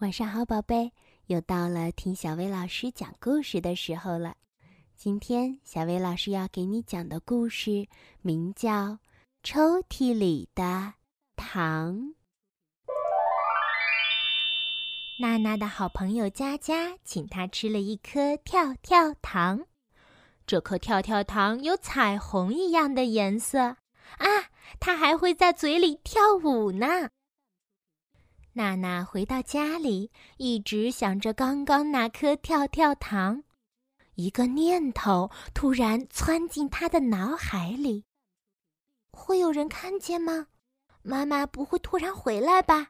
晚上好，宝贝，又到了听小薇老师讲故事的时候了。今天小薇老师要给你讲的故事名叫《抽屉里的糖》。娜娜的好朋友佳佳请她吃了一颗跳跳糖，这颗跳跳糖有彩虹一样的颜色啊！它还会在嘴里跳舞呢。娜娜回到家里，一直想着刚刚那颗跳跳糖。一个念头突然窜进她的脑海里：会有人看见吗？妈妈不会突然回来吧？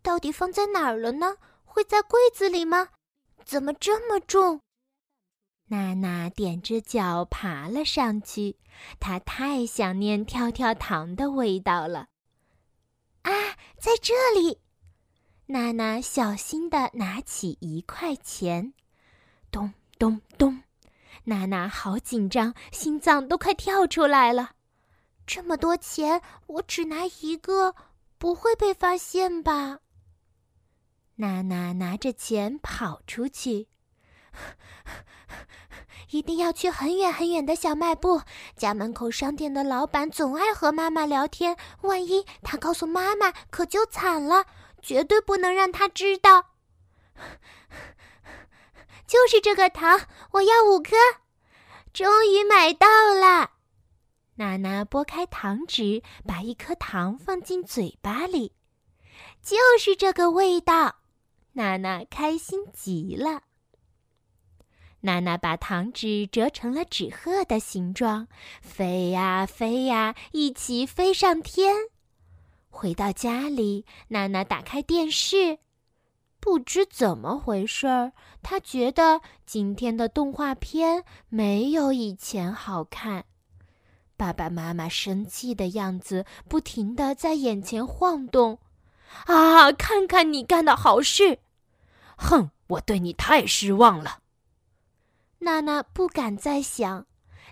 到底放在哪儿了呢？会在柜子里吗？怎么这么重？娜娜踮着脚爬了上去，她太想念跳跳糖的味道了。啊，在这里！娜娜小心地拿起一块钱，咚咚咚！娜娜好紧张，心脏都快跳出来了。这么多钱，我只拿一个，不会被发现吧？娜娜拿着钱跑出去，一定要去很远很远的小卖部。家门口商店的老板总爱和妈妈聊天，万一他告诉妈妈，可就惨了。绝对不能让他知道。就是这个糖，我要五颗。终于买到了。娜娜拨开糖纸，把一颗糖放进嘴巴里，就是这个味道。娜娜开心极了。娜娜把糖纸折成了纸鹤的形状，飞呀飞呀，一起飞上天。回到家里，娜娜打开电视，不知怎么回事儿，她觉得今天的动画片没有以前好看。爸爸妈妈生气的样子不停的在眼前晃动。啊，看看你干的好事！哼，我对你太失望了。娜娜不敢再想。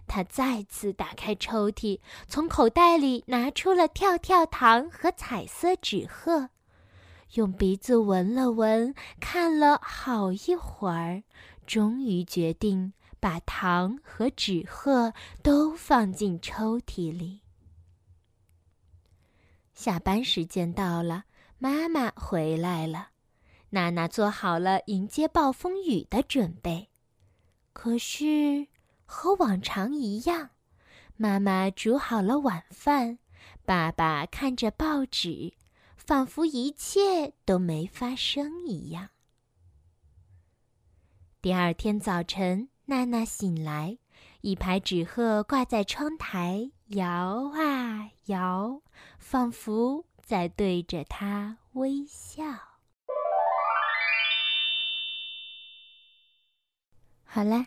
他再次打开抽屉，从口袋里拿出了跳跳糖和彩色纸鹤，用鼻子闻了闻，看了好一会儿，终于决定把糖和纸鹤都放进抽屉里。下班时间到了，妈妈回来了，娜娜做好了迎接暴风雨的准备，可是。和往常一样，妈妈煮好了晚饭，爸爸看着报纸，仿佛一切都没发生一样。第二天早晨，娜娜醒来，一排纸鹤挂在窗台，摇啊摇，仿佛在对着她微笑。好了。